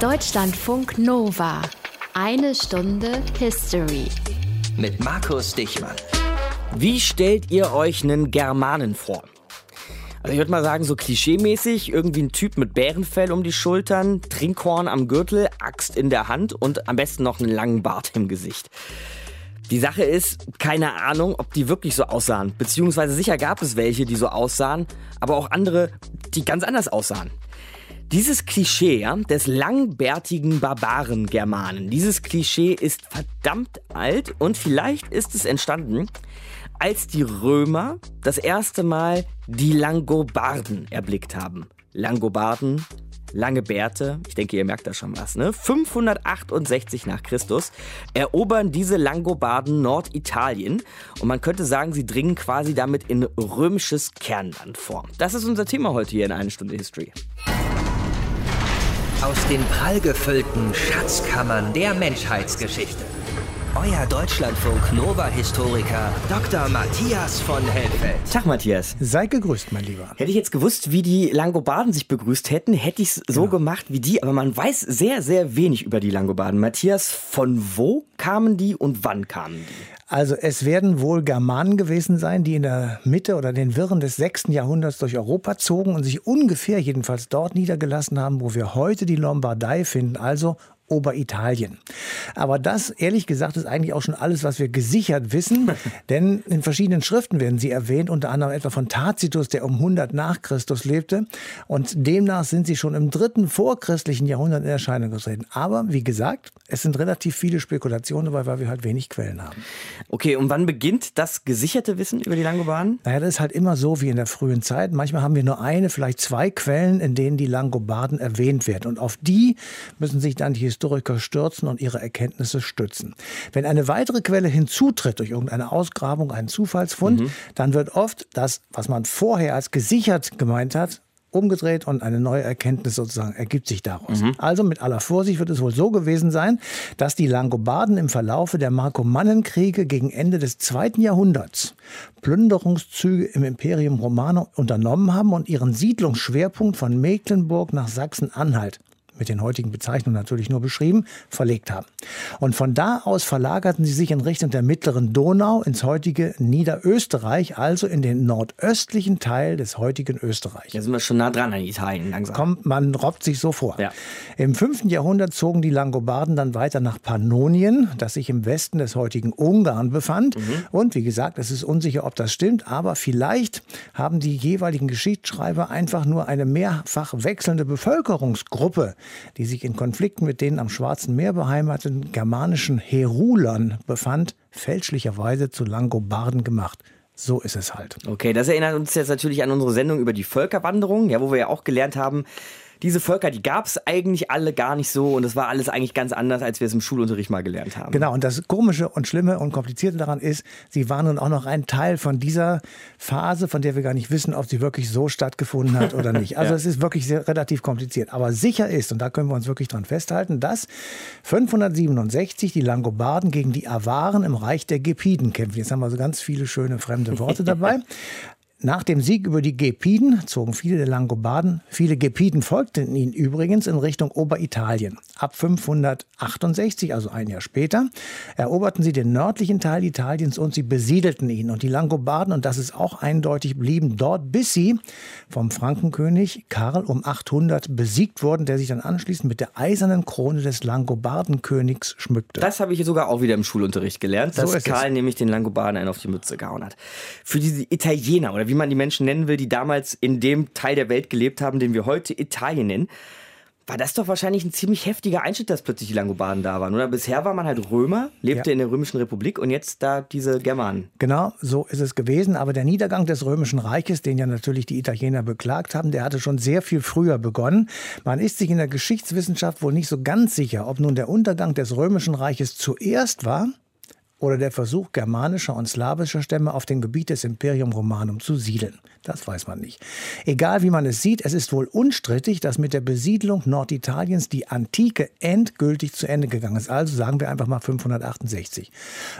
Deutschlandfunk Nova. Eine Stunde History. Mit Markus Dichmann. Wie stellt ihr euch einen Germanen vor? Also ich würde mal sagen, so klischeemäßig, irgendwie ein Typ mit Bärenfell um die Schultern, Trinkhorn am Gürtel, Axt in der Hand und am besten noch einen langen Bart im Gesicht. Die Sache ist, keine Ahnung, ob die wirklich so aussahen. Beziehungsweise sicher gab es welche, die so aussahen, aber auch andere, die ganz anders aussahen. Dieses Klischee ja, des langbärtigen Barbaren-Germanen, dieses Klischee ist verdammt alt und vielleicht ist es entstanden, als die Römer das erste Mal die Langobarden erblickt haben. Langobarden, lange Bärte, ich denke, ihr merkt da schon was, ne? 568 nach Christus erobern diese Langobarden Norditalien und man könnte sagen, sie dringen quasi damit in römisches Kernland vor. Das ist unser Thema heute hier in eine Stunde History. Aus den prallgefüllten Schatzkammern der Menschheitsgeschichte. Euer Deutschlandfunk Nova-Historiker Dr. Matthias von Helfeld. Tag, Matthias. Sei gegrüßt, mein Lieber. Hätte ich jetzt gewusst, wie die Langobarden sich begrüßt hätten, hätte ich es so Genau. gemacht wie die. Aber man weiß sehr, sehr wenig über die Langobarden. Matthias, von wo kamen die und wann kamen die? Also es werden wohl Germanen gewesen sein, die in der Mitte oder den Wirren des 6. Jahrhunderts durch Europa zogen und sich ungefähr jedenfalls dort niedergelassen haben, wo wir heute die Lombardei finden, also Oberitalien. Aber das, ehrlich gesagt, ist eigentlich auch schon alles, was wir gesichert wissen, denn in verschiedenen Schriften werden sie erwähnt, unter anderem etwa von Tacitus, der um 100 nach Christus lebte und demnach sind sie schon im dritten vorchristlichen Jahrhundert in Erscheinung getreten. Aber wie gesagt, es sind relativ viele Spekulationen dabei, weil wir halt wenig Quellen haben. Okay, und wann beginnt das gesicherte Wissen über die Langobarden? Naja, das ist halt immer so wie in der frühen Zeit. Manchmal haben wir nur eine, vielleicht zwei Quellen, in denen die Langobarden erwähnt werden. Und auf die müssen sich dann die Historiker stürzen und ihre Erkenntnisse stützen. Wenn eine weitere Quelle hinzutritt durch irgendeine Ausgrabung, einen Zufallsfund, dann wird oft das, was man vorher als gesichert gemeint hat, umgedreht und eine neue Erkenntnis sozusagen ergibt sich daraus. Also mit aller Vorsicht wird es wohl so gewesen sein, dass die Langobarden im Verlaufe der Markomannenkriege gegen Ende des zweiten Jahrhunderts Plünderungszüge im Imperium Romanum unternommen haben und ihren Siedlungsschwerpunkt von Mecklenburg nach Sachsen-Anhalt mit den heutigen Bezeichnungen natürlich nur beschrieben, verlegt haben. Und von da aus verlagerten sie sich in Richtung der mittleren Donau ins heutige Niederösterreich, also in den nordöstlichen Teil des heutigen Österreich. Da sind wir schon nah dran an Italien langsam. Kommt, man robbt sich so vor. Ja. Im 5. Jahrhundert zogen die Langobarden dann weiter nach Pannonien, das sich im Westen des heutigen Ungarn befand. Und wie gesagt, es ist unsicher, ob das stimmt, aber vielleicht haben die jeweiligen Geschichtsschreiber einfach nur eine mehrfach wechselnde Bevölkerungsgruppe, die sich in Konflikten mit den am Schwarzen Meer beheimateten germanischen Herulern befand, fälschlicherweise zu Langobarden gemacht. So ist es halt. Okay, das erinnert uns jetzt natürlich an unsere Sendung über die Völkerwanderung, ja, wo wir ja auch gelernt haben, diese Völker, die gab es eigentlich alle gar nicht so und es war alles eigentlich ganz anders, als wir es im Schulunterricht mal gelernt haben. Genau, und das Komische und Schlimme und Komplizierte daran ist, sie waren nun auch noch ein Teil von dieser Phase, von der wir gar nicht wissen, ob sie wirklich so stattgefunden hat oder nicht. Also es ist wirklich sehr, relativ kompliziert. Aber sicher ist, und da können wir uns wirklich dran festhalten, dass 567 die Langobarden gegen die Awaren im Reich der Gepiden kämpfen. Jetzt haben wir so ganz viele schöne fremde Worte dabei. Nach dem Sieg über die Gepiden zogen viele der Langobarden, viele Gepiden folgten ihnen übrigens in Richtung Oberitalien. Ab 568, also ein Jahr später, eroberten sie den nördlichen Teil Italiens und sie besiedelten ihn. Und die Langobarden, und das ist auch eindeutig, blieben dort, bis sie vom Frankenkönig Karl um 800 besiegt wurden, der sich dann anschließend mit der eisernen Krone des Langobardenkönigs schmückte. Das habe ich sogar auch wieder im Schulunterricht gelernt, dass So es. Karl nämlich den Langobarden einen auf die Mütze gehauen hat. Für diese Italiener oder wie man die Menschen nennen will, die damals in dem Teil der Welt gelebt haben, den wir heute Italien nennen, war das doch wahrscheinlich ein ziemlich heftiger Einschnitt, dass plötzlich die Langobarden da waren. Oder bisher war man halt Römer, lebte Ja. in der Römischen Republik und jetzt da diese Germanen. Genau, so ist es gewesen. Aber der Niedergang des Römischen Reiches, den ja natürlich die Italiener beklagt haben, der hatte schon sehr viel früher begonnen. Man ist sich in der Geschichtswissenschaft wohl nicht so ganz sicher, ob nun der Untergang des Römischen Reiches zuerst war oder der Versuch germanischer und slawischer Stämme auf dem Gebiet des Imperium Romanum zu siedeln? Das weiß man nicht. Egal wie man es sieht, es ist wohl unstrittig, dass mit der Besiedlung Norditaliens die Antike endgültig zu Ende gegangen ist. Also sagen wir einfach mal 568.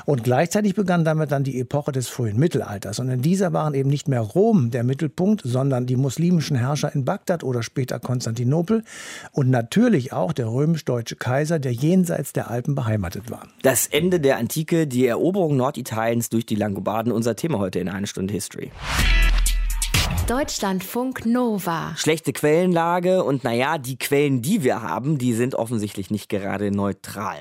Und gleichzeitig begann damit dann die Epoche des frühen Mittelalters. Und in dieser waren eben nicht mehr Rom der Mittelpunkt, sondern die muslimischen Herrscher in Bagdad oder später Konstantinopel und natürlich auch der römisch-deutsche Kaiser, der jenseits der Alpen beheimatet war. Das Ende der Antike, die Eroberung Norditaliens durch die Langobarden, unser Thema heute in eine Stunde History. Deutschlandfunk Nova. Schlechte Quellenlage und naja, die Quellen, die wir haben, die sind offensichtlich nicht gerade neutral.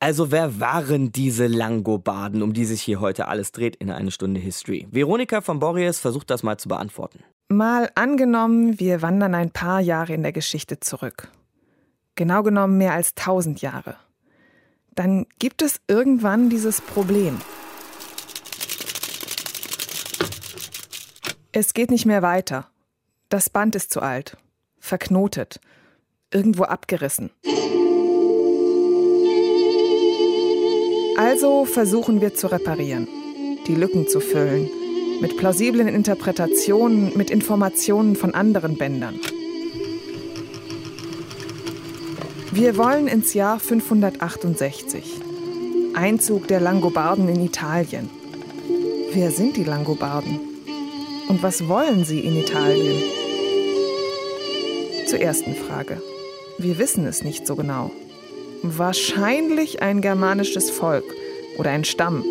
Also wer waren diese Langobarden, um die sich hier heute alles dreht in eine Stunde History? Veronika von Borries versucht das mal zu beantworten. Mal angenommen, wir wandern ein paar Jahre in der Geschichte zurück. Genau genommen mehr als tausend Jahre. Dann gibt es irgendwann dieses Problem. Es geht nicht mehr weiter. Das Band ist zu alt, verknotet, irgendwo abgerissen. Also versuchen wir zu reparieren, die Lücken zu füllen, mit plausiblen Interpretationen, mit Informationen von anderen Bändern. Wir wollen ins Jahr 568. Einzug der Langobarden in Italien. Wer sind die Langobarden? Und was wollen sie in Italien? Zur ersten Frage. Wir wissen es nicht so genau. Wahrscheinlich ein germanisches Volk oder ein Stamm.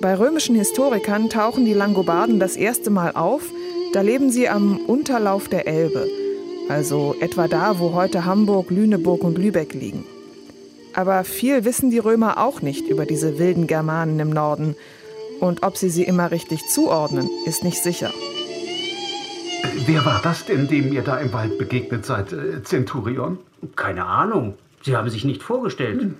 Bei römischen Historikern tauchen die Langobarden das erste Mal auf, da leben sie am Unterlauf der Elbe, also etwa da, wo heute Hamburg, Lüneburg und Lübeck liegen. Aber viel wissen die Römer auch nicht über diese wilden Germanen im Norden, und ob sie sie immer richtig zuordnen, ist nicht sicher. Wer war das denn, dem ihr da im Wald begegnet seid, äh, Centurion? Keine Ahnung. Sie haben sich nicht vorgestellt. Hm.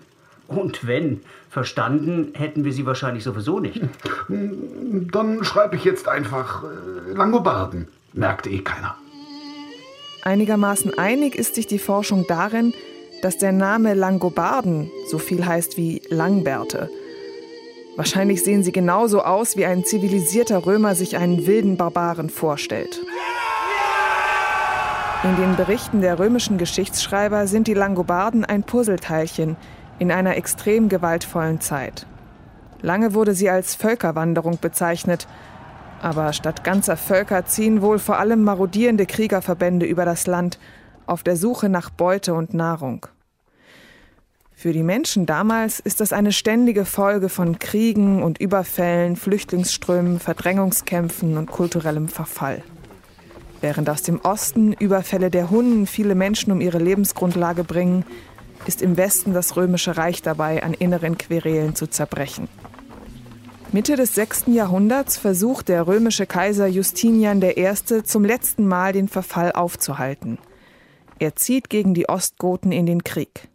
Und wenn, verstanden hätten wir sie wahrscheinlich sowieso nicht. Hm, dann schreibe ich jetzt einfach äh, Langobarden. Merkt eh keiner. Einigermaßen einig ist sich die Forschung darin, dass der Name Langobarden so viel heißt wie Langbärte. Wahrscheinlich sehen sie genauso aus, wie ein zivilisierter Römer sich einen wilden Barbaren vorstellt. In den Berichten der römischen Geschichtsschreiber sind die Langobarden ein Puzzleteilchen in einer extrem gewaltvollen Zeit. Lange wurde sie als Völkerwanderung bezeichnet, aber statt ganzer Völker ziehen wohl vor allem marodierende Kriegerverbände über das Land auf der Suche nach Beute und Nahrung. Für die Menschen damals ist das eine ständige Folge von Kriegen und Überfällen, Flüchtlingsströmen, Verdrängungskämpfen und kulturellem Verfall. Während aus dem Osten Überfälle der Hunden viele Menschen um ihre Lebensgrundlage bringen, ist im Westen das römische Reich dabei, an inneren Querelen zu zerbrechen. Mitte des 6. Jahrhunderts versucht der römische Kaiser Justinian I. zum letzten Mal den Verfall aufzuhalten. Er zieht gegen die Ostgoten in den Krieg.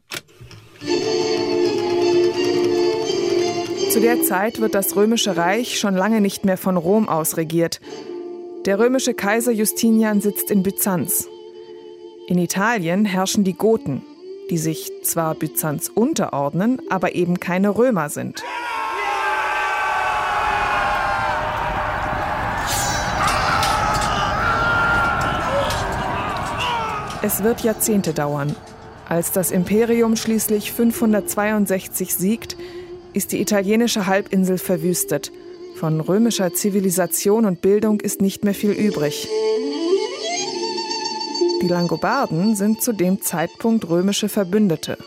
Zu der Zeit wird das römische Reich schon lange nicht mehr von Rom aus regiert. Der römische Kaiser Justinian sitzt in Byzanz. In Italien herrschen die Goten, die sich zwar Byzanz unterordnen, aber eben keine Römer sind. Es wird Jahrzehnte dauern. Als das Imperium schließlich 562 siegt, ist die italienische Halbinsel verwüstet. Von römischer Zivilisation und Bildung ist nicht mehr viel übrig. Die Langobarden sind zu dem Zeitpunkt römische Verbündete.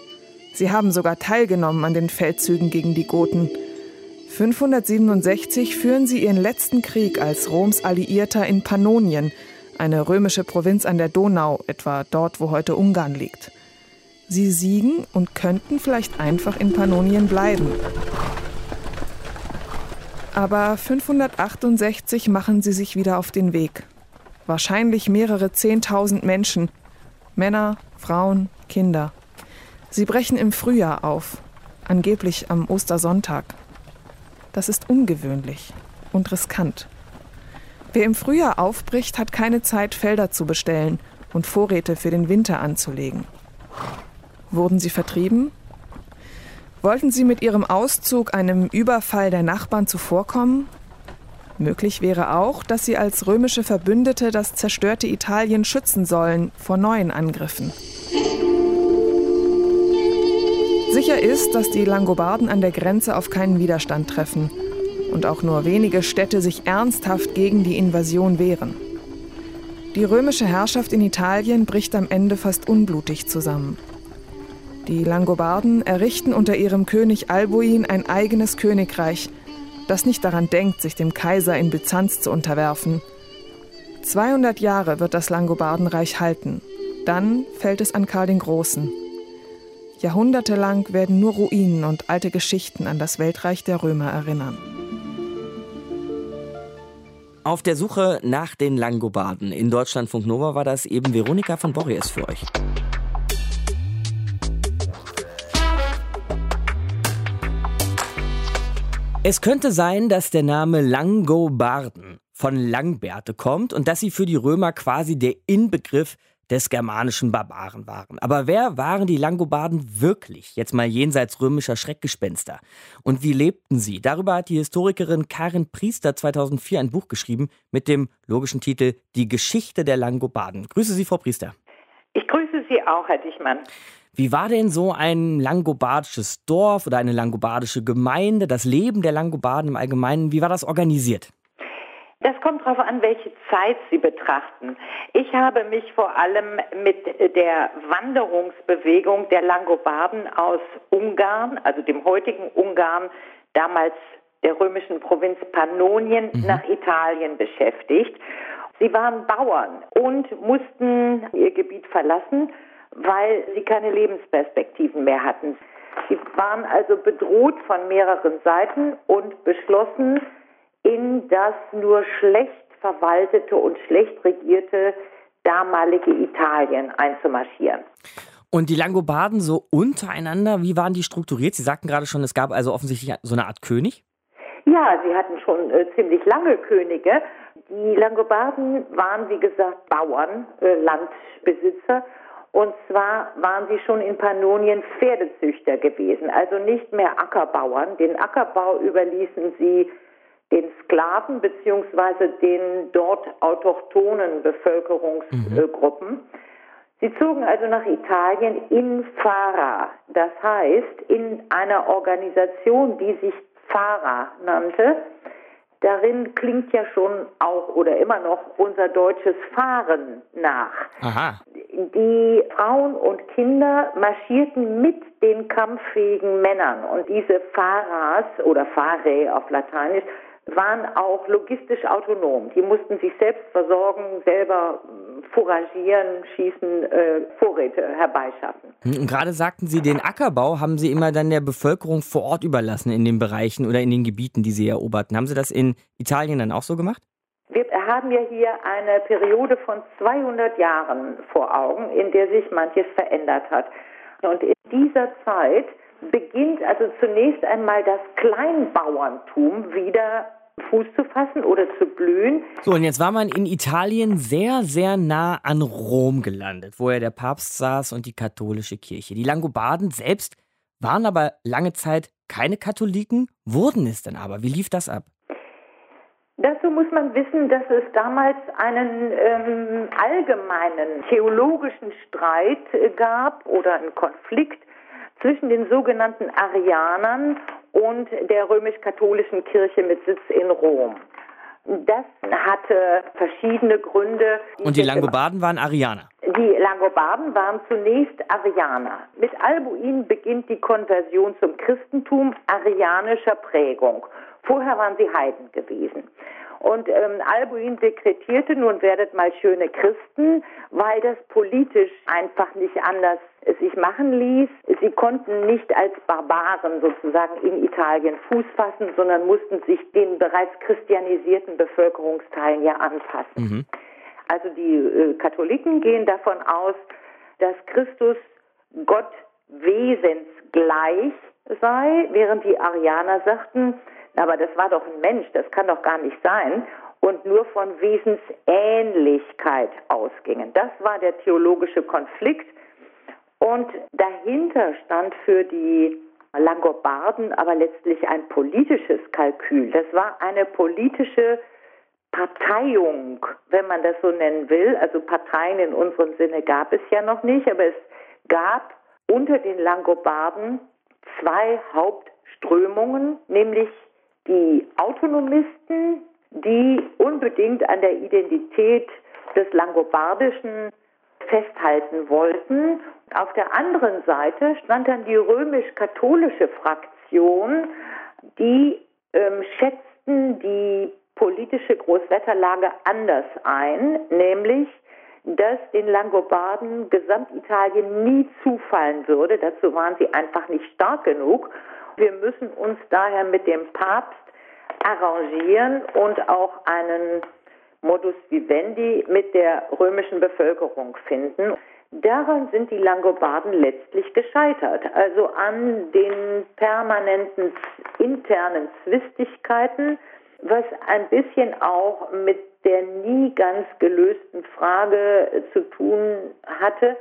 Sie haben sogar teilgenommen an den Feldzügen gegen die Goten. 567 führen sie ihren letzten Krieg als Roms Alliierter in Pannonien, eine römische Provinz an der Donau, etwa dort, wo heute Ungarn liegt. Sie siegen und könnten vielleicht einfach in Pannonien bleiben. Aber 568 machen sie sich wieder auf den Weg. Wahrscheinlich mehrere Zehntausend Menschen, Männer, Frauen, Kinder. Sie brechen im Frühjahr auf, angeblich am Ostersonntag. Das ist ungewöhnlich und riskant. Wer im Frühjahr aufbricht, hat keine Zeit, Felder zu bestellen und Vorräte für den Winter anzulegen. Wurden sie vertrieben? Wollten sie mit ihrem Auszug einem Überfall der Nachbarn zuvorkommen? Möglich wäre auch, dass sie als römische Verbündete das zerstörte Italien schützen sollen vor neuen Angriffen. Sicher ist, dass die Langobarden an der Grenze auf keinen Widerstand treffen und auch nur wenige Städte sich ernsthaft gegen die Invasion wehren. Die römische Herrschaft in Italien bricht am Ende fast unblutig zusammen. Die Langobarden errichten unter ihrem König Albuin ein eigenes Königreich, das nicht daran denkt, sich dem Kaiser in Byzanz zu unterwerfen. 200 Jahre wird das Langobardenreich halten. Dann fällt es an Karl den Großen. Jahrhundertelang werden nur Ruinen und alte Geschichten an das Weltreich der Römer erinnern. Auf der Suche nach den Langobarden in Deutschlandfunk Nova war das eben Veronika von Borries für euch. Es könnte sein, dass der Name Langobarden von Langbärte kommt und dass sie für die Römer quasi der Inbegriff des germanischen Barbaren waren. Aber wer waren die Langobarden wirklich? Jetzt mal jenseits römischer Schreckgespenster. Und wie lebten sie? Darüber hat die Historikerin Karin Priester 2004 ein Buch geschrieben mit dem logischen Titel Die Geschichte der Langobarden. Grüße Sie, Frau Priester. Ich grüße Sie auch, Herr Dichmann. Wie war denn so ein langobardisches Dorf oder eine langobardische Gemeinde, das Leben der Langobarden im Allgemeinen, wie war das organisiert? Das kommt darauf an, welche Zeit Sie betrachten. Ich habe mich vor allem mit der Wanderungsbewegung der Langobarden aus Ungarn, also dem heutigen Ungarn, damals der römischen Provinz Pannonien, mhm. nach Italien beschäftigt. Sie waren Bauern und mussten ihr Gebiet verlassen, weil sie keine Lebensperspektiven mehr hatten. Sie waren also bedroht von mehreren Seiten und beschlossen, in das nur schlecht verwaltete und schlecht regierte damalige Italien einzumarschieren. Und die Langobarden so untereinander, wie waren die strukturiert? Sie sagten gerade schon, es gab also offensichtlich so eine Art König. Ja, sie hatten schon äh, ziemlich lange Könige. Die Langobarden waren, wie gesagt, Bauern, äh, Landbesitzer. Und zwar waren sie schon in Pannonien Pferdezüchter gewesen, also nicht mehr Ackerbauern. Den Ackerbau überließen sie den Sklaven beziehungsweise den dort autochthonen Bevölkerungsgruppen. Mhm. Sie zogen also nach Italien in Fara, das heißt in einer Organisation, die sich Fara nannte. Darin klingt ja schon auch oder immer noch unser deutsches Fahren nach. Aha. Die Frauen und Kinder marschierten mit den kampffähigen Männern und diese Faras oder Fare auf Lateinisch waren auch logistisch autonom. Die mussten sich selbst versorgen, selber hm, fouragieren, schießen, äh, Vorräte herbeischaffen. Und gerade sagten Sie, den Ackerbau haben Sie immer dann der Bevölkerung vor Ort überlassen in den Bereichen oder in den Gebieten, die Sie eroberten. Haben Sie das in Italien dann auch so gemacht? Wir haben ja hier eine Periode von 200 Jahren vor Augen, in der sich manches verändert hat. Und in dieser Zeit beginnt also zunächst einmal das Kleinbauerntum wieder Fuß zu fassen oder zu blühen. So, und jetzt war man in Italien sehr, sehr nah an Rom gelandet, wo ja der Papst saß und die katholische Kirche. Die Langobarden selbst waren aber lange Zeit keine Katholiken, wurden es dann aber. Wie lief das ab? Dazu muss man wissen, dass es damals einen ähm, allgemeinen theologischen Streit äh, gab oder einen Konflikt zwischen den sogenannten Arianern und der römisch-katholischen Kirche mit Sitz in Rom. Das hatte verschiedene Gründe. Und die Langobarden waren Arianer? Die Langobarden waren zunächst Arianer. Mit Albuin beginnt die Konversion zum Christentum arianischer Prägung. Vorher waren sie Heiden gewesen. Und ähm, Albuin dekretierte, nun werdet mal schöne Christen, weil das politisch einfach nicht anders sich machen ließ. Sie konnten nicht als Barbaren sozusagen in Italien Fuß fassen, sondern mussten sich den bereits christianisierten Bevölkerungsteilen ja anpassen. Mhm. Also die äh, Katholiken gehen davon aus, dass Christus Gott wesensgleich sei, während die Arianer sagten, aber das war doch ein Mensch, das kann doch gar nicht sein. Und nur von Wesensähnlichkeit ausgingen. Das war der theologische Konflikt. Und dahinter stand für die Langobarden aber letztlich ein politisches Kalkül. Das war eine politische Parteiung, wenn man das so nennen will. Also Parteien in unserem Sinne gab es ja noch nicht, aber es gab unter den Langobarden zwei Hauptströmungen, nämlich die Autonomisten, die unbedingt an der Identität des Langobardischen festhalten wollten. Auf der anderen Seite stand dann die römisch-katholische Fraktion, die ähm, schätzten die politische Großwetterlage anders ein, nämlich dass den Langobarden Gesamtitalien nie zufallen würde. Dazu waren sie einfach nicht stark genug. Wir müssen uns daher mit dem Papst arrangieren und auch einen Modus vivendi mit der römischen Bevölkerung finden. Daran sind die Langobarden letztlich gescheitert, also an den permanenten internen Zwistigkeiten, was ein bisschen auch mit der nie ganz gelösten Frage zu tun hatte,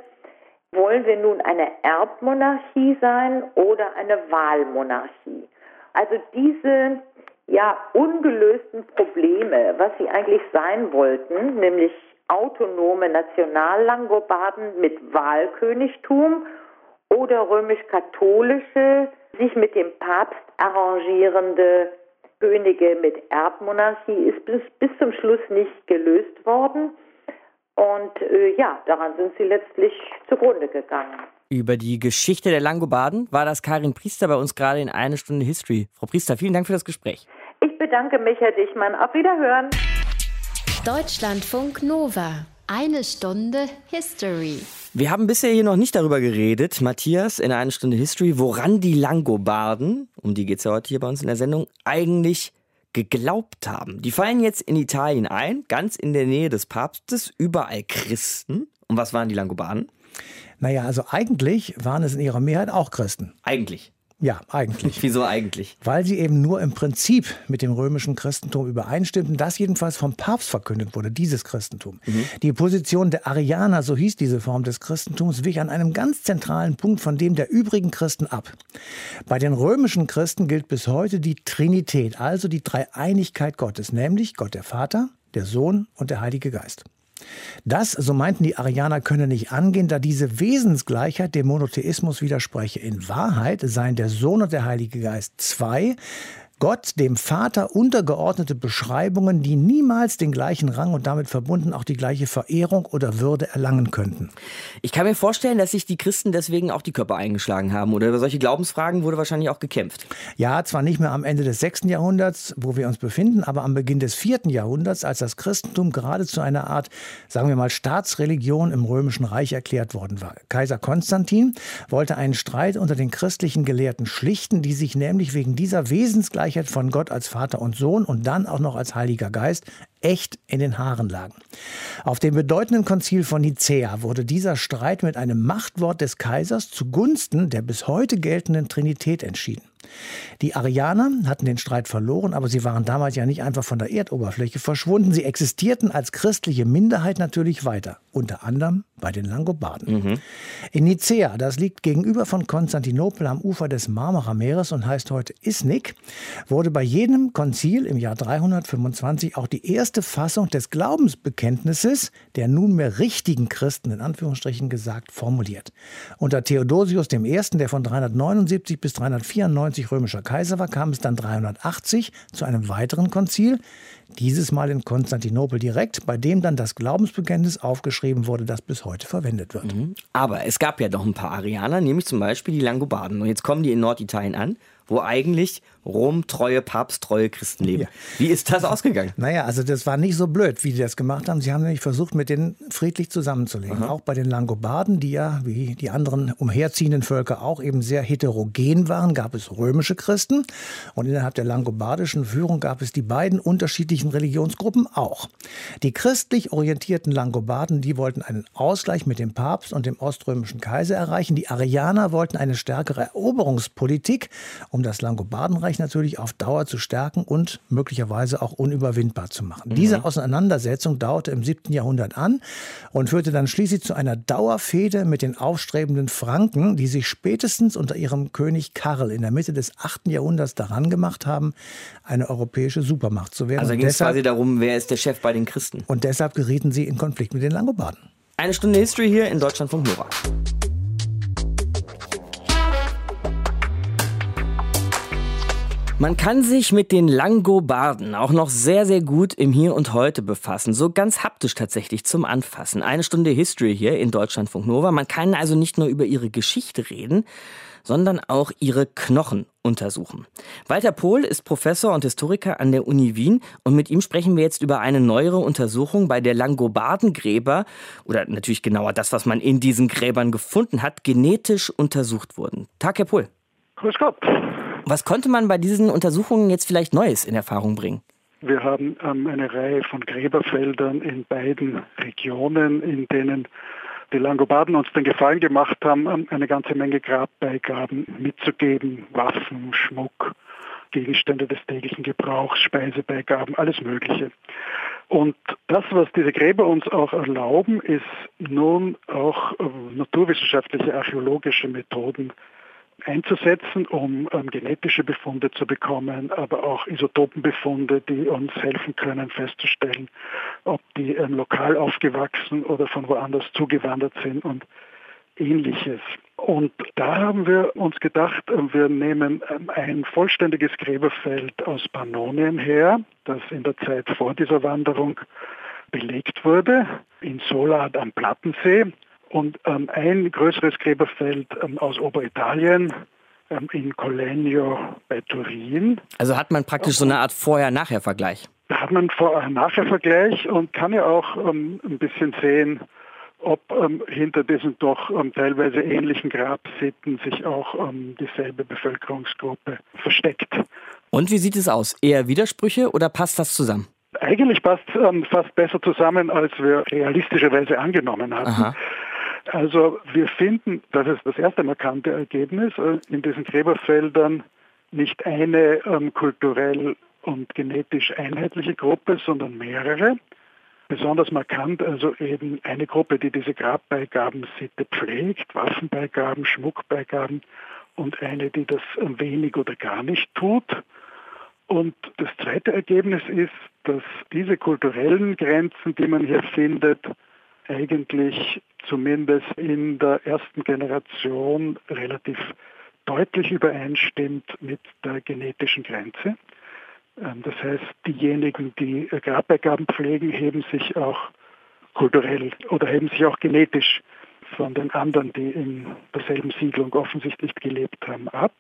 wollen wir nun eine Erbmonarchie sein oder eine Wahlmonarchie? Also diese ja ungelösten Probleme, was sie eigentlich sein wollten, nämlich autonome Nationallangobarden mit Wahlkönigtum oder römisch-katholische, sich mit dem Papst arrangierende Könige mit Erbmonarchie, ist bis, bis zum Schluss nicht gelöst worden. Und äh, ja, daran sind sie letztlich zugrunde gegangen. Über die Geschichte der Langobarden war das Karin Priester bei uns gerade in eine Stunde History. Frau Priester, vielen Dank für das Gespräch. Ich bedanke mich, Herr Dichmann. Auf Wiederhören. Deutschlandfunk Nova. Eine Stunde History. Wir haben bisher hier noch nicht darüber geredet, Matthias, in einer Stunde History, woran die Langobarden, um die geht es ja heute hier bei uns in der Sendung, eigentlich geglaubt haben. Die fallen jetzt in Italien ein, ganz in der Nähe des Papstes, überall Christen. Und was waren die Langobarden? Naja, also eigentlich waren es in ihrer Mehrheit auch Christen. Eigentlich. Ja, eigentlich. Wieso eigentlich? Weil sie eben nur im Prinzip mit dem römischen Christentum übereinstimmten. Das jedenfalls vom Papst verkündet wurde, dieses Christentum. Mhm. Die Position der Arianer, so hieß diese Form des Christentums, wich an einem ganz zentralen Punkt von dem der übrigen Christen ab. Bei den römischen Christen gilt bis heute die Trinität, also die Dreieinigkeit Gottes, nämlich Gott der Vater, der Sohn und der Heilige Geist. Das, so meinten die Arianer, könne nicht angehen, da diese Wesensgleichheit dem Monotheismus widerspreche. In Wahrheit seien der Sohn und der Heilige Geist zwei, Gott, dem Vater, untergeordnete Beschreibungen, die niemals den gleichen Rang und damit verbunden auch die gleiche Verehrung oder Würde erlangen könnten. Ich kann mir vorstellen, dass sich die Christen deswegen auch die Körper eingeschlagen haben. Oder über solche Glaubensfragen wurde wahrscheinlich auch gekämpft. Ja, zwar nicht mehr am Ende des 6. Jahrhunderts, wo wir uns befinden, aber am Beginn des 4. Jahrhunderts, als das Christentum gerade zu einer Art, sagen wir mal, Staatsreligion im Römischen Reich erklärt worden war. Kaiser Konstantin wollte einen Streit unter den christlichen Gelehrten schlichten, die sich nämlich wegen dieser Wesensgleichheit Gleichheit von Gott als Vater und Sohn und dann auch noch als Heiliger Geist echt in den Haaren lagen. Auf dem bedeutenden Konzil von Nicäa wurde dieser Streit mit einem Machtwort des Kaisers zugunsten der bis heute geltenden Trinität entschieden. Die Arianer hatten den Streit verloren, aber sie waren damals ja nicht einfach von der Erdoberfläche verschwunden. Sie existierten als christliche Minderheit natürlich weiter, unter anderem bei den Langobarden. Mhm. In Nicea, das liegt gegenüber von Konstantinopel am Ufer des Marmarameeres und heißt heute Isnik, wurde bei jedem Konzil im Jahr 325 auch die erste Fassung des Glaubensbekenntnisses der nunmehr richtigen Christen in Anführungsstrichen gesagt formuliert. Unter Theodosius I., der von 379 bis 394 römischer Kaiser war, kam es dann 380 zu einem weiteren Konzil, dieses Mal in Konstantinopel direkt, bei dem dann das Glaubensbekenntnis aufgeschrieben wurde, das bis heute verwendet wird. Mhm. Aber es gab ja noch ein paar Arianer, nämlich zum Beispiel die Langobarden. Und jetzt kommen die in Norditalien an wo eigentlich Rom-treue, papsttreue Christen leben. Ja. Wie ist das ausgegangen? Naja, also das war nicht so blöd, wie die das gemacht haben. Sie haben nämlich versucht, mit denen friedlich zusammenzuleben. Aha. Auch bei den Langobarden, die ja, wie die anderen umherziehenden Völker auch eben sehr heterogen waren, gab es römische Christen. Und innerhalb der langobardischen Führung gab es die beiden unterschiedlichen Religionsgruppen auch. Die christlich orientierten Langobarden, die wollten einen Ausgleich mit dem Papst und dem oströmischen Kaiser erreichen. Die Arianer wollten eine stärkere Eroberungspolitik um das Langobardenreich natürlich auf Dauer zu stärken und möglicherweise auch unüberwindbar zu machen. Mhm. Diese Auseinandersetzung dauerte im 7. Jahrhundert an und führte dann schließlich zu einer Dauerfehde mit den aufstrebenden Franken, die sich spätestens unter ihrem König Karl in der Mitte des 8. Jahrhunderts daran gemacht haben, eine europäische Supermacht zu werden. Also ging es quasi darum, wer ist der Chef bei den Christen. Und deshalb gerieten sie in Konflikt mit den Langobarden. Eine Stunde History hier in Deutschland von Man kann sich mit den Langobarden auch noch sehr, sehr gut im Hier und Heute befassen. So ganz haptisch tatsächlich zum Anfassen. Eine Stunde History hier in Deutschlandfunk Nova. Man kann also nicht nur über ihre Geschichte reden, sondern auch ihre Knochen untersuchen. Walter Pohl ist Professor und Historiker an der Uni Wien und mit ihm sprechen wir jetzt über eine neuere Untersuchung, bei der Langobardengräber oder natürlich genauer das, was man in diesen Gräbern gefunden hat, genetisch untersucht wurden. Tag, Herr Pohl. Grüß Gott. Was konnte man bei diesen Untersuchungen jetzt vielleicht Neues in Erfahrung bringen? Wir haben ähm, eine Reihe von Gräberfeldern in beiden Regionen, in denen die Langobarden uns den Gefallen gemacht haben, ähm, eine ganze Menge Grabbeigaben mitzugeben, Waffen, Schmuck, Gegenstände des täglichen Gebrauchs, Speisebeigaben, alles Mögliche. Und das, was diese Gräber uns auch erlauben, ist nun auch äh, naturwissenschaftliche, archäologische Methoden einzusetzen, um ähm, genetische Befunde zu bekommen, aber auch Isotopenbefunde, die uns helfen können festzustellen, ob die ähm, lokal aufgewachsen oder von woanders zugewandert sind und ähnliches. Und da haben wir uns gedacht, ähm, wir nehmen ähm, ein vollständiges Gräberfeld aus Pannonien her, das in der Zeit vor dieser Wanderung belegt wurde, in Solad am Plattensee und ähm, ein größeres Gräberfeld ähm, aus Oberitalien ähm, in Collegno bei Turin. Also hat man praktisch so eine Art Vorher-Nachher-Vergleich? Da hat man Vorher-Nachher-Vergleich und kann ja auch ähm, ein bisschen sehen, ob ähm, hinter diesen doch ähm, teilweise ähnlichen Grabsitten sich auch dieselbe Bevölkerungsgruppe versteckt. Und wie sieht es aus? Eher Widersprüche oder passt das zusammen? Eigentlich passt ähm, fast besser zusammen, als wir realistischerweise angenommen hatten. Aha. Also wir finden, das ist das erste markante Ergebnis, äh, in diesen Gräberfeldern nicht eine ähm, kulturell und genetisch einheitliche Gruppe, sondern mehrere. Besonders markant also eben eine Gruppe, die diese Grabbeigaben-Sitte pflegt, Waffenbeigaben, Schmuckbeigaben und eine, die das wenig oder gar nicht tut. Und das zweite Ergebnis ist, dass diese kulturellen Grenzen, die man hier findet, eigentlich zumindest in der ersten Generation relativ deutlich übereinstimmt mit der genetischen Grenze. Ähm, das heißt, diejenigen, die Grabbeigaben pflegen, heben sich auch kulturell oder heben sich auch genetisch von den anderen, die in derselben Siedlung offensichtlich gelebt haben, ab.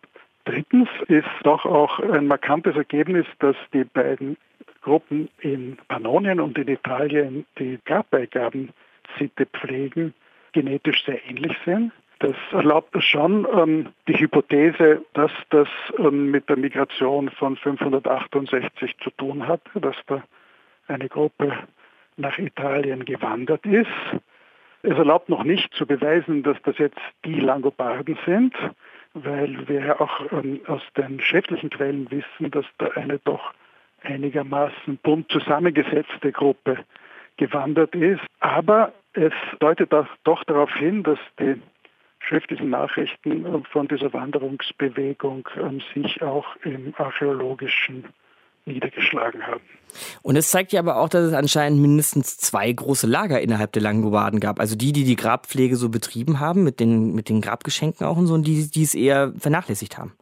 Drittens ist doch auch ein markantes Ergebnis, dass die beiden Gruppen in Pannonien und in Italien die Grabbeigaben Sitte pflegen, genetisch sehr ähnlich sind. Das erlaubt schon ähm, die Hypothese, dass das ähm, mit der Migration von 568 zu tun hat, dass da eine Gruppe nach Italien gewandert ist. Es erlaubt noch nicht zu beweisen, dass das jetzt die Langobarden sind, weil wir ja auch ähm, aus den schriftlichen Quellen wissen, dass da eine doch einigermaßen bunt zusammengesetzte Gruppe gewandert ist. Aber es deutet auch doch darauf hin, dass die schriftlichen Nachrichten von dieser Wanderungsbewegung ähm, sich auch im archäologischen niedergeschlagen haben. Und es zeigt ja aber auch, dass es anscheinend mindestens zwei große Lager innerhalb der Langobarden gab. Also die, die die Grabpflege so betrieben haben, mit den, mit den Grabgeschenken auch und so, und die, die es eher vernachlässigt haben.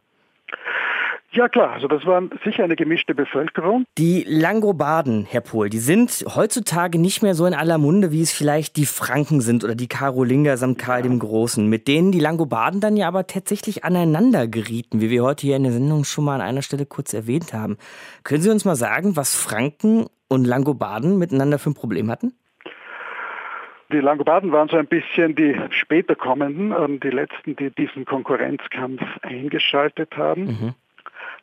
Ja klar, also das war sicher eine gemischte Bevölkerung. Die Langobarden, Herr Pohl, die sind heutzutage nicht mehr so in aller Munde, wie es vielleicht die Franken sind oder die Karolinger samt Karl dem Großen, mit denen die Langobarden dann ja aber tatsächlich aneinander gerieten, wie wir heute hier in der Sendung schon mal an einer Stelle kurz erwähnt haben. Können Sie uns mal sagen, was Franken und Langobarden miteinander für ein Problem hatten? Die Langobarden waren so ein bisschen die später kommenden, ähm, die letzten, die diesen Konkurrenzkampf eingeschaltet haben. Mhm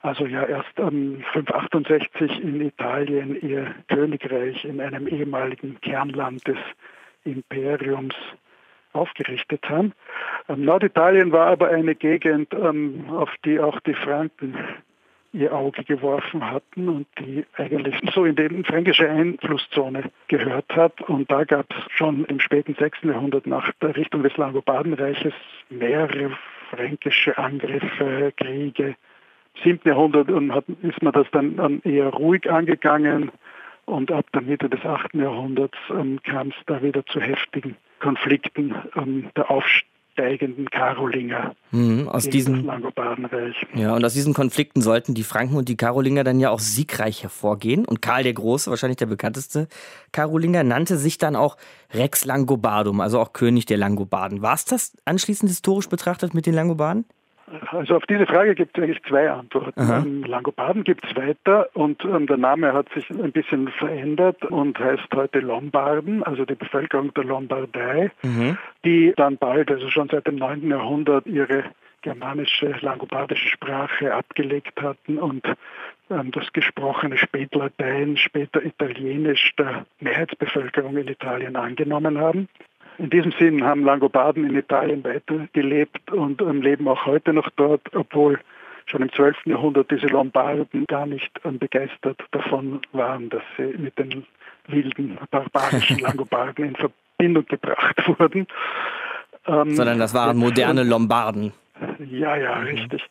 also ja erst ähm, 568 in Italien ihr Königreich in einem ehemaligen Kernland des Imperiums aufgerichtet haben. Ähm, Norditalien war aber eine Gegend, ähm, auf die auch die Franken ihr Auge geworfen hatten und die eigentlich so in die fränkische Einflusszone gehört hat. Und da gab es schon im späten 6. Jahrhundert nach der Richtung des Langobardenreiches mehrere fränkische Angriffe, Kriege. Im 7. Jahrhundert hat, ist man das dann eher ruhig angegangen und ab der Mitte des 8. Jahrhunderts ähm, kam es da wieder zu heftigen Konflikten. Ähm, der Aufstieg steigenden Karolinger mhm, aus diesen Langobardenreich. Ja, und aus diesen Konflikten sollten die Franken und die Karolinger dann ja auch siegreich hervorgehen. Und Karl der Große, wahrscheinlich der bekannteste Karolinger, nannte sich dann auch Rex Langobardum, also auch König der Langobarden. War es das anschließend historisch betrachtet mit den Langobarden? Also auf diese Frage gibt es eigentlich zwei Antworten. Ähm, Langobarden gibt es weiter und ähm, der Name hat sich ein bisschen verändert und heißt heute Lombarden, also die Bevölkerung der Lombardei, mhm. die dann bald, also schon seit dem 9. Jahrhundert, ihre germanische, langobardische Sprache abgelegt hatten und ähm, das gesprochene Spätlatein, später Italienisch der Mehrheitsbevölkerung in Italien angenommen haben. In diesem Sinn haben Langobarden in Italien weitergelebt und leben auch heute noch dort, obwohl schon im 12. Jahrhundert diese Lombarden gar nicht begeistert davon waren, dass sie mit den wilden, barbarischen Langobarden in Verbindung gebracht wurden. Ähm, Sondern das waren moderne Lombarden. Ja, ja, richtig.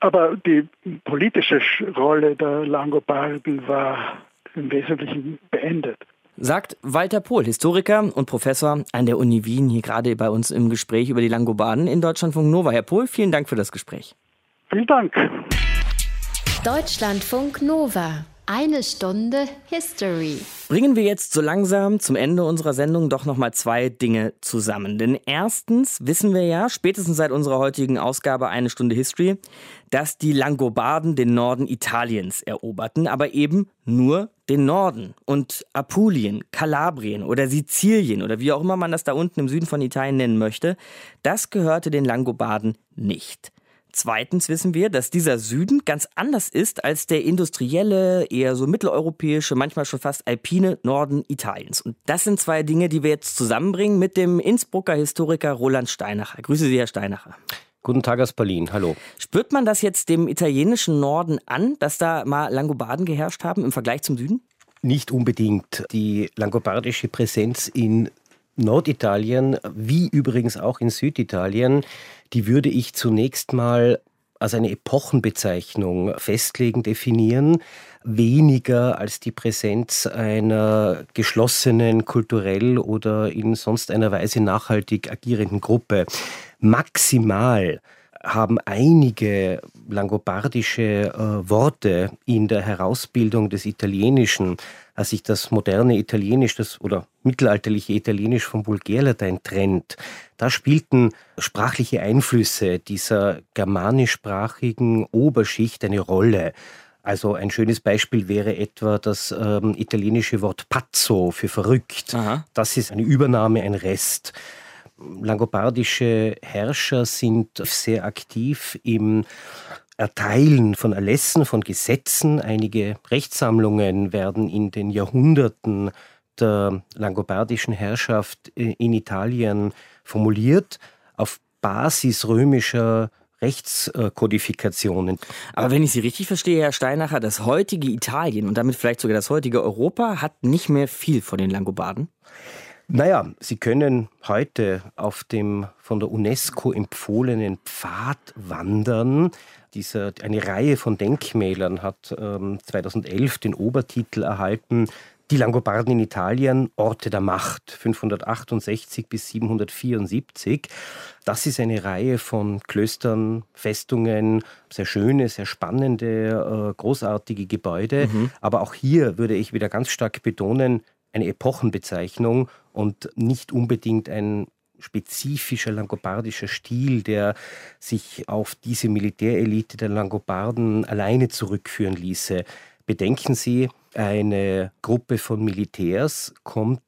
Aber die politische Rolle der Langobarden war im Wesentlichen beendet. Sagt Walter Pohl, Historiker und Professor an der Uni Wien, hier gerade bei uns im Gespräch über die Langobarden in Deutschlandfunk Nova. Herr Pohl, vielen Dank für das Gespräch. Vielen Dank. Deutschlandfunk Nova. Eine Stunde History. Bringen wir jetzt so langsam zum Ende unserer Sendung doch nochmal zwei Dinge zusammen. Denn erstens wissen wir ja, spätestens seit unserer heutigen Ausgabe Eine Stunde History, dass die Langobarden den Norden Italiens eroberten, aber eben nur den Norden. Und Apulien, Kalabrien oder Sizilien oder wie auch immer man das da unten im Süden von Italien nennen möchte, das gehörte den Langobarden nicht. Zweitens wissen wir, dass dieser Süden ganz anders ist als der industrielle, eher so mitteleuropäische, manchmal schon fast alpine Norden Italiens. Und das sind zwei Dinge, die wir jetzt zusammenbringen mit dem Innsbrucker Historiker Roland Steinacher. Grüße Sie, Herr Steinacher. Guten Tag aus Berlin, hallo. Spürt man das jetzt dem italienischen Norden an, dass da mal Langobarden geherrscht haben im Vergleich zum Süden? Nicht unbedingt. Die langobardische Präsenz in Norditalien, wie übrigens auch in Süditalien, die würde ich zunächst mal als eine Epochenbezeichnung festlegen, definieren, weniger als die Präsenz einer geschlossenen, kulturell oder in sonst einer Weise nachhaltig agierenden Gruppe. Maximal haben einige langobardische äh, Worte in der Herausbildung des Italienischen als sich das moderne Italienisch das, oder mittelalterliche Italienisch vom Vulgärlatein trennt, da spielten sprachliche Einflüsse dieser germanischsprachigen Oberschicht eine Rolle. Also ein schönes Beispiel wäre etwa das ähm, italienische Wort pazzo für verrückt. Aha. Das ist eine Übernahme, ein Rest. Langobardische Herrscher sind sehr aktiv im Erteilen von Erlässen, von Gesetzen. Einige Rechtssammlungen werden in den Jahrhunderten der langobardischen Herrschaft äh, in Italien formuliert auf Basis römischer Rechtskodifikationen. Aber wenn ich Sie richtig verstehe, Herr Steinacher, das heutige Italien und damit vielleicht sogar das heutige Europa hat nicht mehr viel von den Langobarden? Naja, Sie können heute auf dem von der UNESCO empfohlenen Pfad wandern. Diese, eine Reihe von Denkmälern hat ähm, 2011 den Obertitel erhalten Die Langobarden in Italien, Orte der Macht, 568 bis 774. Das ist eine Reihe von Klöstern, Festungen, sehr schöne, sehr spannende, äh, großartige Gebäude. Mhm. Aber auch hier würde ich wieder ganz stark betonen, eine Epochenbezeichnung und nicht unbedingt ein spezifischer langobardischer Stil, der sich auf diese Militärelite der Langobarden alleine zurückführen ließe. Bedenken Sie, eine Gruppe von Militärs kommt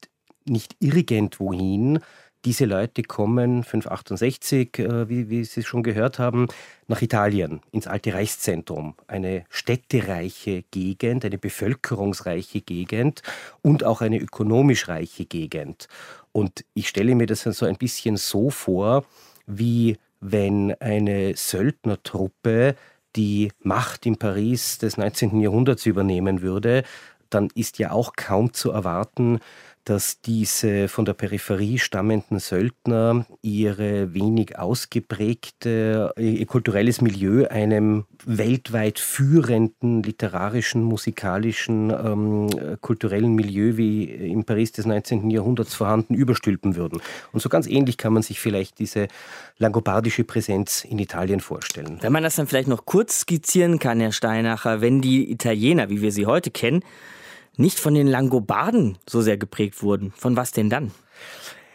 nicht irgendwohin, diese Leute kommen 568, äh, wie, wie Sie schon gehört haben, nach Italien, ins alte Reichszentrum. Eine städtereiche Gegend, eine bevölkerungsreiche Gegend und auch eine ökonomisch reiche Gegend. Und ich stelle mir das so ein bisschen so vor, wie wenn eine Söldnertruppe die Macht in Paris des 19. Jahrhunderts übernehmen würde, dann ist ja auch kaum zu erwarten, dass diese von der Peripherie stammenden Söldner ihre wenig ausgeprägte ihr kulturelles Milieu einem weltweit führenden literarischen, musikalischen, ähm, kulturellen Milieu wie im Paris des 19. Jahrhunderts vorhanden überstülpen würden. Und so ganz ähnlich kann man sich vielleicht diese langobardische Präsenz in Italien vorstellen. Wenn man das dann vielleicht noch kurz skizzieren kann, Herr Steinacher, wenn die Italiener, wie wir sie heute kennen, nicht von den Langobarden so sehr geprägt wurden. Von was denn dann?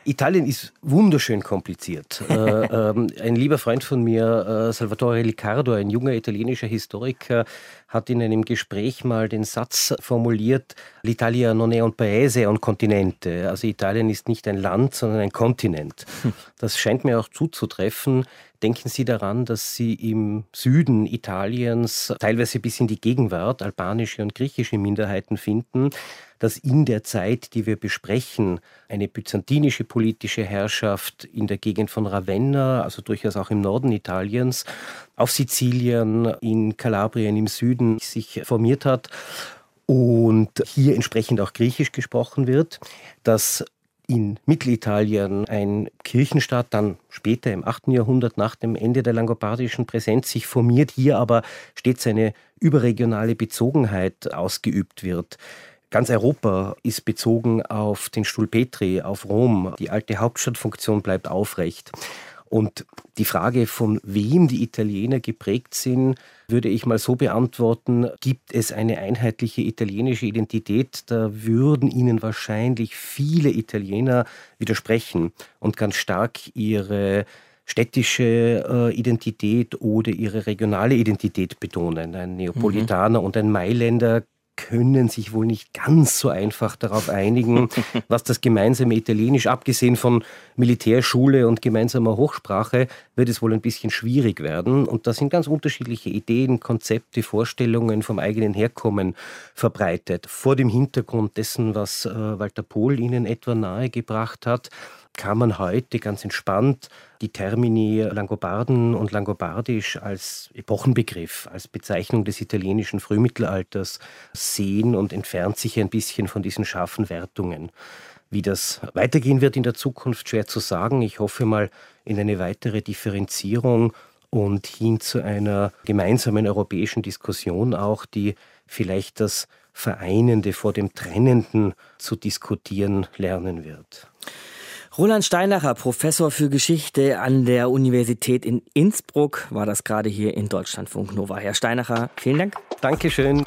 Italien ist wunderschön kompliziert. äh, ähm, ein lieber Freund von mir, äh, Salvatore Riccardo, ein junger italienischer Historiker, hat in einem Gespräch mal den Satz formuliert, l'Italia non è un paese, è un continente. Also Italien ist nicht ein Land, sondern ein Kontinent. Das scheint mir auch zuzutreffen. Denken Sie daran, dass Sie im Süden Italiens teilweise bis in die Gegenwart albanische und griechische Minderheiten finden, dass in der Zeit, die wir besprechen, eine byzantinische politische Herrschaft in der Gegend von Ravenna, also durchaus auch im Norden Italiens, auf Sizilien, in Kalabrien im Süden sich formiert hat und hier entsprechend auch Griechisch gesprochen wird, dass in Mittelitalien ein Kirchenstaat dann später im 8. Jahrhundert nach dem Ende der langobardischen Präsenz sich formiert, hier aber stets eine überregionale Bezogenheit ausgeübt wird. Ganz Europa ist bezogen auf den Stuhl Petri, auf Rom. Die alte Hauptstadtfunktion bleibt aufrecht. Und die Frage, von wem die Italiener geprägt sind, würde ich mal so beantworten, gibt es eine einheitliche italienische Identität, da würden Ihnen wahrscheinlich viele Italiener widersprechen und ganz stark ihre städtische äh, Identität oder ihre regionale Identität betonen. Ein Neapolitaner mhm. und ein Mailänder können sich wohl nicht ganz so einfach darauf einigen, was das gemeinsame Italienisch, abgesehen von Militärschule und gemeinsamer Hochsprache, wird es wohl ein bisschen schwierig werden. Und da sind ganz unterschiedliche Ideen, Konzepte, Vorstellungen vom eigenen Herkommen verbreitet. Vor dem Hintergrund dessen, was äh, Walter Pohl Ihnen etwa nahegebracht hat, kann man heute ganz entspannt die Termini Langobarden und Langobardisch als Epochenbegriff, als Bezeichnung des italienischen Frühmittelalters sehen und entfernt sich ein bisschen von diesen scharfen Wertungen. Wie das weitergehen wird in der Zukunft, schwer zu sagen. Ich hoffe mal in eine weitere Differenzierung und hin zu einer gemeinsamen europäischen Diskussion auch, die vielleicht das Vereinende vor dem Trennenden zu diskutieren lernen wird. Roland Steinacher, Professor für Geschichte an der Universität in Innsbruck, war das gerade hier in Deutschlandfunk Nova. Herr Steinacher, vielen Dank. Dankeschön.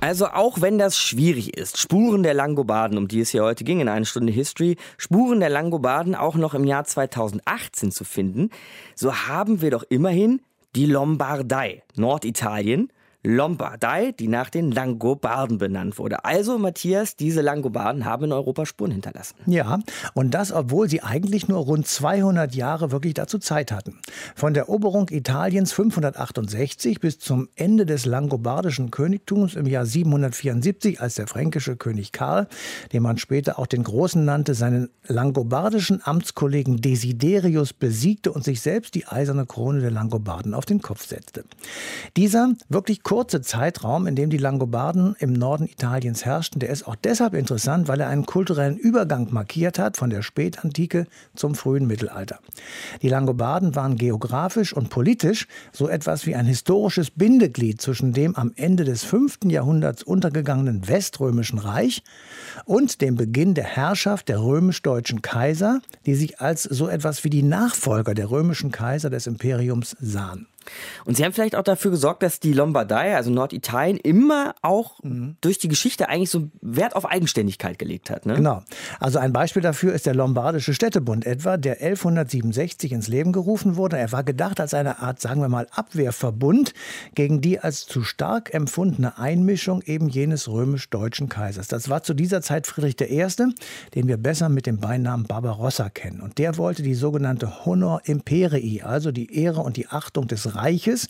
Also auch wenn das schwierig ist, Spuren der Langobarden, um die es hier heute ging in einer Stunde History, Spuren der Langobarden auch noch im Jahr 2018 zu finden, so haben wir doch immerhin die Lombardei, Norditalien, Lombardei, die nach den Langobarden benannt wurde. Also, Matthias, diese Langobarden haben in Europa Spuren hinterlassen. Ja, und das, obwohl sie eigentlich nur rund 200 Jahre wirklich dazu Zeit hatten. Von der Eroberung Italiens 568 bis zum Ende des langobardischen Königtums im Jahr 774, als der fränkische König Karl, den man später auch den Großen nannte, seinen langobardischen Amtskollegen Desiderius besiegte und sich selbst die eiserne Krone der Langobarden auf den Kopf setzte. Dieser wirklich kurz kurze Zeitraum, in dem die Langobarden im Norden Italiens herrschten, der ist auch deshalb interessant, weil er einen kulturellen Übergang markiert hat von der Spätantike zum frühen Mittelalter. Die Langobarden waren geografisch und politisch so etwas wie ein historisches Bindeglied zwischen dem am Ende des 5. Jahrhunderts untergegangenen Weströmischen Reich und dem Beginn der Herrschaft der römisch-deutschen Kaiser, die sich als so etwas wie die Nachfolger der römischen Kaiser des Imperiums sahen. Und Sie haben vielleicht auch dafür gesorgt, dass die Lombardei, also Norditalien, immer auch mhm. durch die Geschichte eigentlich so Wert auf Eigenständigkeit gelegt hat. Ne? Genau. Also ein Beispiel dafür ist der Lombardische Städtebund etwa, der 1167 ins Leben gerufen wurde. Er war gedacht als eine Art, sagen wir mal, Abwehrverbund gegen die als zu stark empfundene Einmischung eben jenes römisch-deutschen Kaisers. Das war zu dieser Zeit Friedrich I., den wir besser mit dem Beinamen Barbarossa kennen. Und der wollte die sogenannte Honor Imperii, also die Ehre und die Achtung des Reiches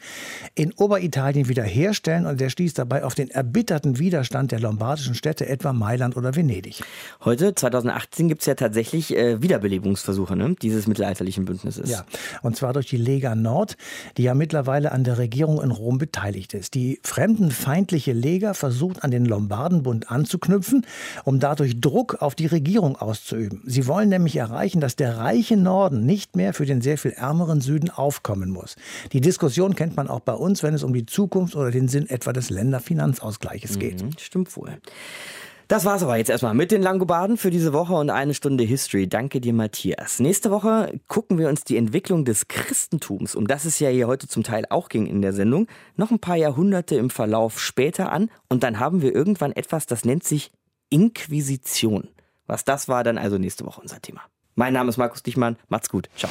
in Oberitalien wiederherstellen und der stieß dabei auf den erbitterten Widerstand der lombardischen Städte, etwa Mailand oder Venedig. Heute, 2018, gibt es ja tatsächlich äh, Wiederbelebungsversuche ne, dieses mittelalterlichen Bündnisses. Ja, und zwar durch die Lega Nord, die ja mittlerweile an der Regierung in Rom beteiligt ist. Die fremdenfeindliche Lega versucht an den Lombardenbund anzuknüpfen, um dadurch Druck auf die Regierung auszuüben. Sie wollen nämlich erreichen, dass der reiche Norden nicht mehr für den sehr viel ärmeren Süden aufkommen muss. Die Diskussion kennt man auch bei uns, wenn es um die Zukunft oder den Sinn etwa des Länderfinanzausgleiches geht. Mhm, stimmt wohl. Das war's aber jetzt erstmal mit den Langobarden für diese Woche und eine Stunde History. Danke dir, Matthias. Nächste Woche gucken wir uns die Entwicklung des Christentums, um das es ja hier heute zum Teil auch ging in der Sendung, noch ein paar Jahrhunderte im Verlauf später an und dann haben wir irgendwann etwas, das nennt sich Inquisition. Was das war, dann also nächste Woche unser Thema. Mein Name ist Markus Dichmann. Macht's gut. Ciao.